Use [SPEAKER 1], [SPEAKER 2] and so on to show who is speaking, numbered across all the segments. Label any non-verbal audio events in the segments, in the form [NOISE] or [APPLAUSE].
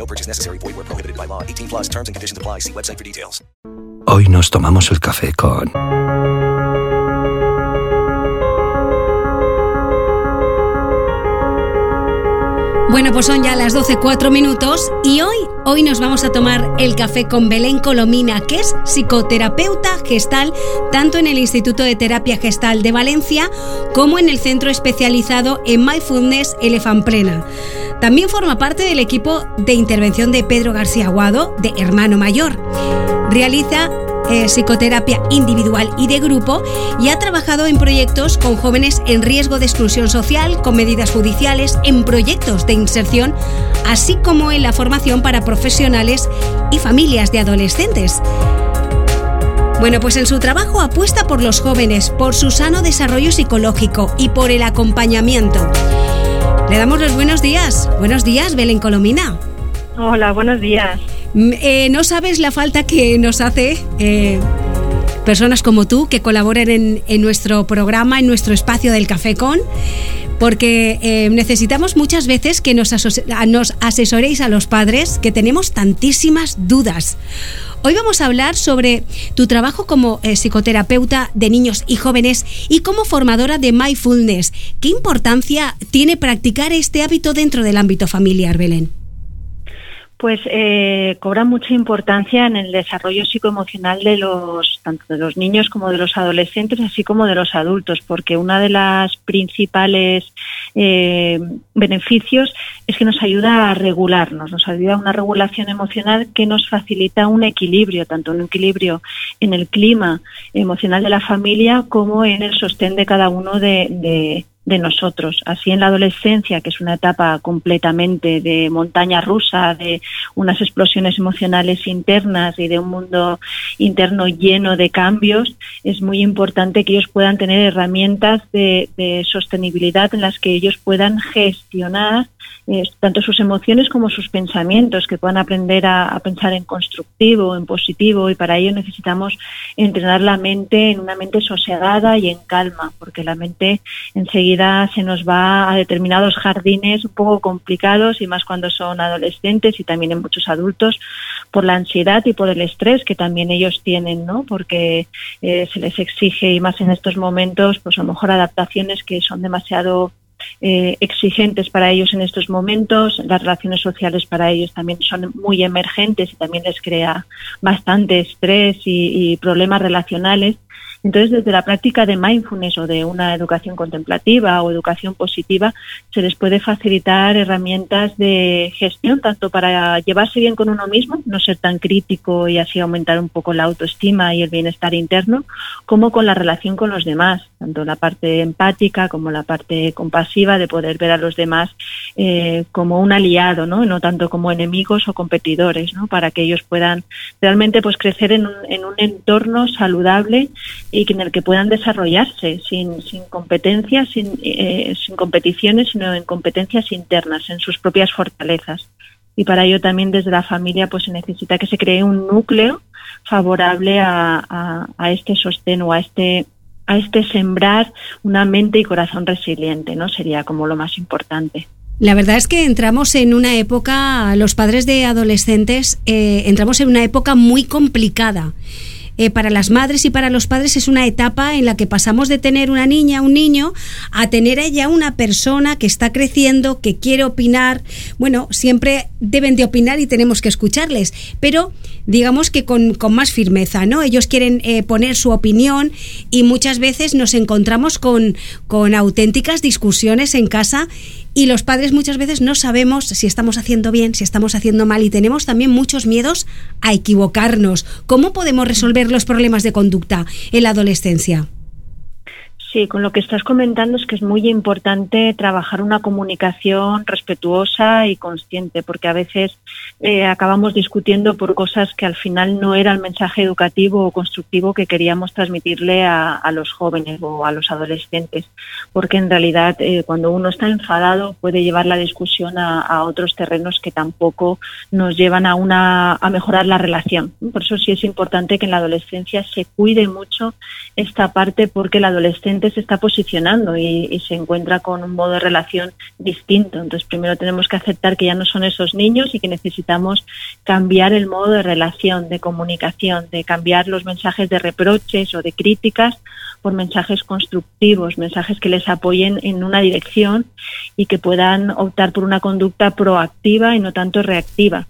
[SPEAKER 1] No purchase necessary. Void where prohibited by law. 18 plus terms and conditions apply. See website for details.
[SPEAKER 2] Hoy nos tomamos el café con...
[SPEAKER 3] Bueno, pues son ya las 12.04 minutos y hoy, hoy nos vamos a tomar el café con Belén Colomina, que es psicoterapeuta gestal tanto en el Instituto de Terapia Gestal de Valencia como en el centro especializado en Mindfulness Plena. También forma parte del equipo de intervención de Pedro García Aguado, de Hermano Mayor. Realiza eh, psicoterapia individual y de grupo y ha trabajado en proyectos con jóvenes en riesgo de exclusión social, con medidas judiciales, en proyectos de inserción, así como en la formación para profesionales y familias de adolescentes. Bueno, pues en su trabajo apuesta por los jóvenes, por su sano desarrollo psicológico y por el acompañamiento. Le damos los buenos días. Buenos días, Belén Colomina.
[SPEAKER 4] Hola, buenos días.
[SPEAKER 3] Mm, eh, no sabes la falta que nos hace eh, personas como tú que colaboren en, nuestro programa, en nuestro espacio del Café Con, porque eh, necesitamos muchas veces que nos, nos asesoréis a los padres, que tenemos tantísimas dudas. Hoy vamos a hablar sobre tu trabajo como psicoterapeuta de niños y jóvenes y como formadora de mindfulness. ¿Qué importancia tiene practicar este hábito dentro del ámbito familiar, Belén?
[SPEAKER 4] Pues eh, cobra mucha importancia en el desarrollo psicoemocional de los tanto de los niños como de los adolescentes, así como de los adultos, porque una de las principales eh, beneficios es que nos ayuda a regularnos, nos ayuda a una regulación emocional que nos facilita un equilibrio, tanto un equilibrio en el clima emocional de la familia como en el sostén de cada uno de de nosotros. Así en la adolescencia, que es una etapa completamente de montaña rusa, de unas explosiones emocionales internas y de un mundo interno lleno de cambios, es muy importante que ellos puedan tener herramientas de, sostenibilidad en las que ellos puedan gestionar eh, tanto sus emociones como sus pensamientos, que puedan aprender a, pensar en constructivo, en positivo, y para ello necesitamos entrenar la mente en una mente sosegada y en calma, porque la mente enseguida se nos va a determinados jardines un poco complicados y más cuando son adolescentes y también en muchos adultos por la ansiedad y por el estrés que también ellos tienen, ¿no? Porque eh, se les exige y más en estos momentos, pues a lo mejor adaptaciones que son demasiado eh, exigentes para ellos en estos momentos. Las relaciones sociales para ellos también son muy emergentes y también les crea bastante estrés y problemas relacionales. Entonces, desde la práctica de mindfulness o de una educación contemplativa o educación positiva, se les puede facilitar herramientas de gestión, tanto para llevarse bien con uno mismo, no ser tan crítico y así aumentar un poco la autoestima y el bienestar interno, como con la relación con los demás, tanto la parte empática como la parte compasiva de poder ver a los demás eh, como un aliado, ¿no? no tanto como enemigos o competidores, ¿no? para que ellos puedan realmente pues crecer en un, en un entorno saludable y en el que puedan desarrollarse sin, sin competencias, sin, eh, sin competiciones, sino en competencias internas, en sus propias fortalezas. Y para ello también desde la familia pues se necesita que se cree un núcleo favorable a, a este sostén o a este a este sembrar una mente y corazón resiliente, ¿no? Sería como lo más importante.
[SPEAKER 3] La verdad es que entramos en una época, los padres de adolescentes, eh, entramos en una época muy complicada. Eh, para las madres y para los padres es una etapa en la que pasamos de tener una niña, un niño, a tener ella una persona que está creciendo, que quiere opinar. Bueno, siempre deben de opinar y tenemos que escucharles, pero digamos que con, más firmeza, ¿no? Ellos quieren eh, poner su opinión y muchas veces nos encontramos con, con auténticas discusiones en casa y los padres muchas veces no sabemos si estamos haciendo bien, si estamos haciendo mal y tenemos también muchos miedos a equivocarnos. ¿Cómo podemos resolver los problemas de conducta en la adolescencia?
[SPEAKER 4] Sí, con lo que estás comentando es que es muy importante trabajar una comunicación respetuosa y consciente, porque a veces eh, acabamos discutiendo por cosas que al final no era el mensaje educativo o constructivo que queríamos transmitirle a, los jóvenes o a los adolescentes, porque en realidad eh, cuando uno está enfadado puede llevar la discusión a, otros terrenos que tampoco nos llevan a, una, a mejorar la relación. Por eso sí es importante que en la adolescencia se cuide mucho esta parte, porque el adolescente se está posicionando y, se encuentra con un modo de relación distinto. Entonces, primero tenemos que aceptar que ya no son esos niños y que necesitamos cambiar el modo de relación, de comunicación, de cambiar los mensajes de reproches o de críticas por mensajes constructivos, mensajes que les apoyen en una dirección y que puedan optar por una conducta proactiva y no tanto reactiva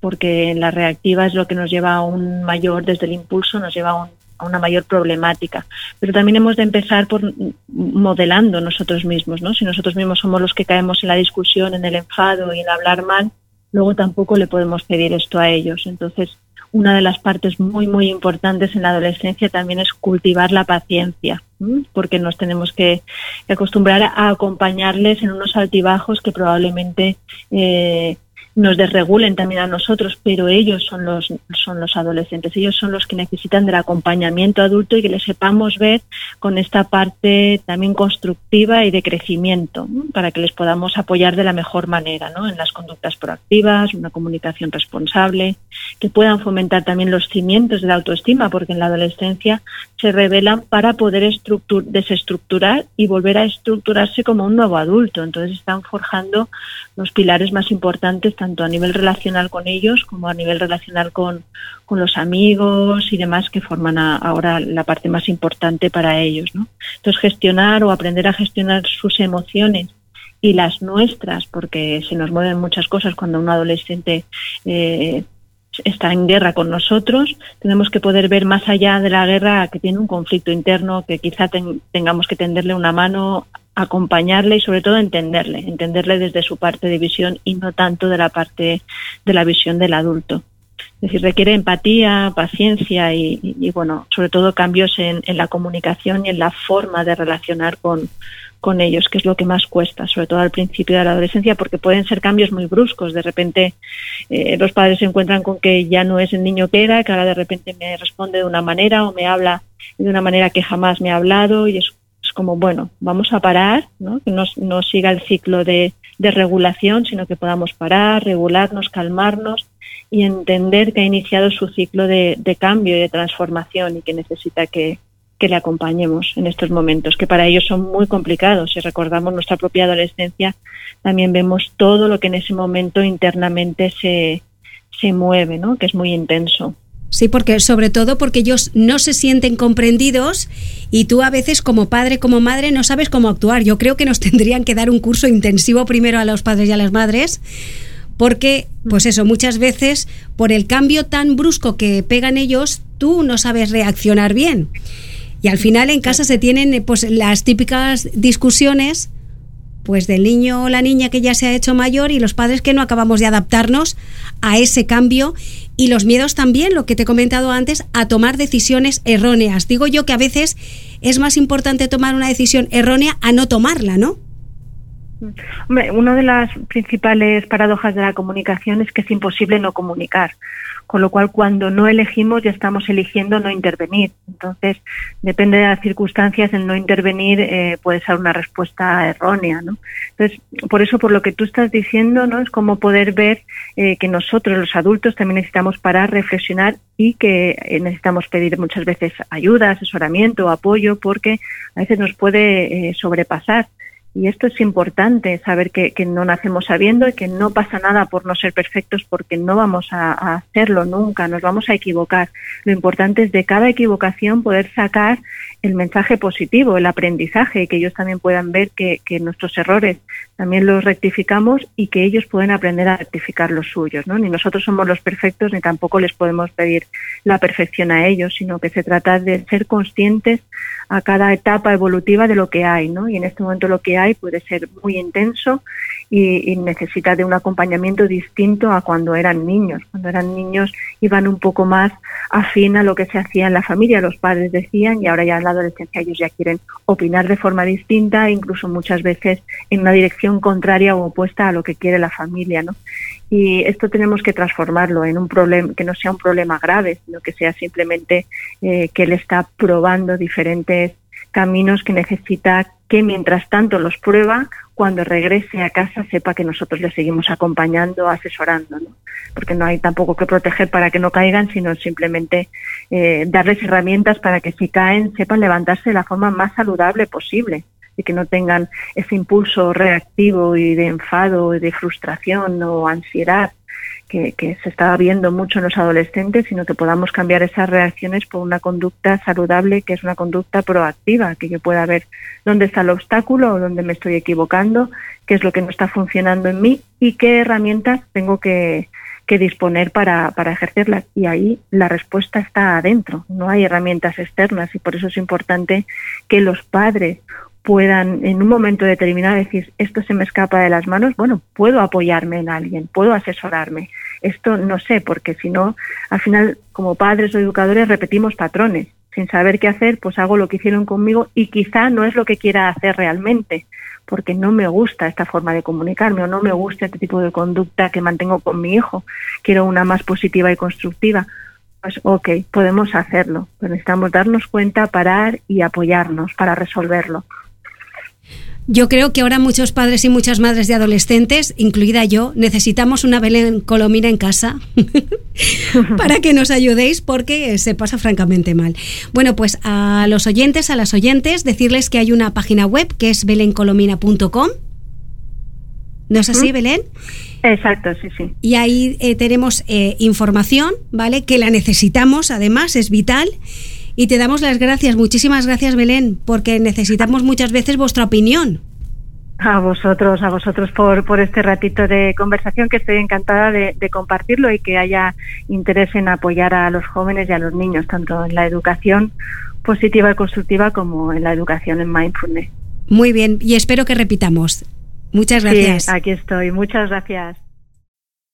[SPEAKER 4] porque la reactiva es lo que nos lleva a un mayor, desde el impulso, nos lleva a un a una mayor problemática. Pero también hemos de empezar por modelando nosotros mismos, ¿no? Si nosotros mismos somos los que caemos en la discusión, en el enfado y en hablar mal, luego tampoco le podemos pedir esto a ellos. Entonces, una de las partes muy, muy importantes en la adolescencia también es cultivar la paciencia, porque nos tenemos que, acostumbrar a acompañarles en unos altibajos que probablemente eh, nos desregulen también a nosotros, pero ellos son los, son los adolescentes, ellos son los que necesitan del acompañamiento adulto y que les sepamos ver con esta parte también constructiva y de crecimiento, para que les podamos apoyar de la mejor manera, ¿no? en las conductas proactivas, una comunicación responsable, que puedan fomentar también los cimientos de la autoestima, porque en la adolescencia se revelan para poder desestructurar y volver a estructurarse como un nuevo adulto. Entonces están forjando los pilares más importantes tanto a nivel relacional con ellos como a nivel relacional con, los amigos y demás que forman ahora la parte más importante para ellos. ¿no? Entonces, gestionar o aprender a gestionar sus emociones y las nuestras, porque se nos mueven muchas cosas cuando un adolescente eh, está en guerra con nosotros, tenemos que poder ver más allá de la guerra que tiene un conflicto interno, que quizá tengamos que tenderle una mano acompañarle y sobre todo entenderle, entenderle desde su parte de visión y no tanto de la parte de la visión del adulto. Es decir, requiere empatía, paciencia y, bueno, sobre todo cambios en, la comunicación y en la forma de relacionar con, con ellos, que es lo que más cuesta, sobre todo al principio de la adolescencia, porque pueden ser cambios muy bruscos. De repente eh, los padres se encuentran con que ya no es el niño que era, que ahora de repente me responde de una manera o me habla de una manera que jamás me ha hablado y es como, bueno, vamos a parar, ¿no? que no, siga el ciclo de, regulación, sino que podamos parar, regularnos, calmarnos y entender que ha iniciado su ciclo de, cambio y de transformación y que necesita que, le acompañemos en estos momentos, que para ellos son muy complicados. Si recordamos nuestra propia adolescencia, también vemos todo lo que en ese momento internamente se, se mueve, ¿no? que es muy intenso.
[SPEAKER 3] Sí, porque sobre todo porque ellos no se sienten comprendidos y tú a veces como padre, como madre, no sabes cómo actuar. Yo creo que nos [LAUGHS] tendrían que dar un curso intensivo primero a los padres y a las madres, porque, pues eso, muchas veces por el cambio tan brusco que pegan ellos, tú no sabes reaccionar bien. Y al final en casa se tienen pues las típicas discusiones pues del niño o la niña que ya se ha hecho mayor y los padres que no acabamos de adaptarnos a ese cambio y los miedos también, lo que te he comentado antes, a tomar decisiones erróneas. Digo yo que a veces es más importante tomar una decisión errónea a no tomarla, ¿no?
[SPEAKER 4] Hombre, una de las principales paradojas de la comunicación es que es imposible no comunicar. con lo cual cuando no elegimos ya estamos eligiendo no intervenir. Entonces, depende de las circunstancias, el no intervenir eh, puede ser una respuesta errónea. ¿no? Entonces, por eso, por lo que tú estás diciendo, ¿no? es como poder ver eh, que nosotros, los adultos, también necesitamos parar, reflexionar y que eh, necesitamos pedir muchas veces ayuda, asesoramiento, apoyo, porque a veces nos puede sobrepasar. Y esto es importante, saber que, no nacemos sabiendo y que no pasa nada por no ser perfectos porque no vamos a, hacerlo nunca, nos vamos a equivocar. Lo importante es de cada equivocación poder sacar el mensaje positivo, el aprendizaje, que ellos también puedan ver que, nuestros errores también los rectificamos y que ellos pueden aprender a rectificar los suyos. ¿no? Ni nosotros somos los perfectos ni tampoco les podemos pedir la perfección a ellos, sino que se trata de ser conscientes a cada etapa evolutiva de lo que hay, ¿no? Y en este momento lo que hay puede ser muy intenso y, necesita de un acompañamiento distinto a cuando eran niños. Cuando eran niños iban un poco más afín a lo que se hacía en la familia, los padres decían, y ahora ya en la adolescencia ellos ya quieren opinar de forma distinta, incluso muchas veces en una dirección contraria o opuesta a lo que quiere la familia, ¿no? Y esto tenemos que transformarlo en un problema que no sea un problema grave, sino que sea simplemente eh, que él está probando diferentes caminos que necesita que mientras tanto los prueba, cuando regrese a casa sepa que nosotros le seguimos acompañando, asesorando, ¿no? porque no hay tampoco que proteger para que no caigan, sino simplemente eh, darles herramientas para que si caen sepan levantarse de la forma más saludable posible y que no tengan ese impulso reactivo y de enfado y de frustración o ansiedad que, se está viendo mucho en los adolescentes, sino que podamos cambiar esas reacciones por una conducta saludable, que es una conducta proactiva, que yo pueda ver dónde está el obstáculo o dónde me estoy equivocando, qué es lo que no está funcionando en mí y qué herramientas tengo que, que disponer para, para ejercerlas. Y ahí la respuesta está adentro, no hay herramientas externas y por eso es importante que los padres puedan en un momento determinado decir esto se me escapa de las manos, bueno, puedo apoyarme en alguien, puedo asesorarme. Esto no sé, porque si no, al final, como padres o educadores, repetimos patrones. Sin saber qué hacer, pues hago lo que hicieron conmigo y quizá no es lo que quiera hacer realmente, porque no me gusta esta forma de comunicarme o no me gusta este tipo de conducta que mantengo con mi hijo. Quiero una más positiva y constructiva pues ok, podemos hacerlo, pero necesitamos darnos cuenta, parar y apoyarnos para resolverlo.
[SPEAKER 3] Yo creo que ahora muchos padres y muchas madres de adolescentes, incluida yo, necesitamos una Belén Colomina en casa [LAUGHS] para que nos ayudéis porque se pasa francamente mal. Bueno, pues a los oyentes, a las oyentes, decirles que hay una página web que es belencolomina.com. ¿No es así, Belén?
[SPEAKER 4] Exacto, sí, sí.
[SPEAKER 3] Y ahí eh, tenemos eh, información, ¿vale? Que la necesitamos, además, es vital. Y te damos las gracias, muchísimas gracias Belén, porque necesitamos muchas veces vuestra opinión.
[SPEAKER 4] A vosotros, a vosotros por, por este ratito de conversación que estoy encantada de, compartirlo y que haya interés en apoyar a los jóvenes y a los niños, tanto en la educación positiva y constructiva como en la educación en mindfulness.
[SPEAKER 3] Muy bien, y espero que repitamos. Muchas gracias.
[SPEAKER 4] Sí, aquí estoy. Muchas gracias.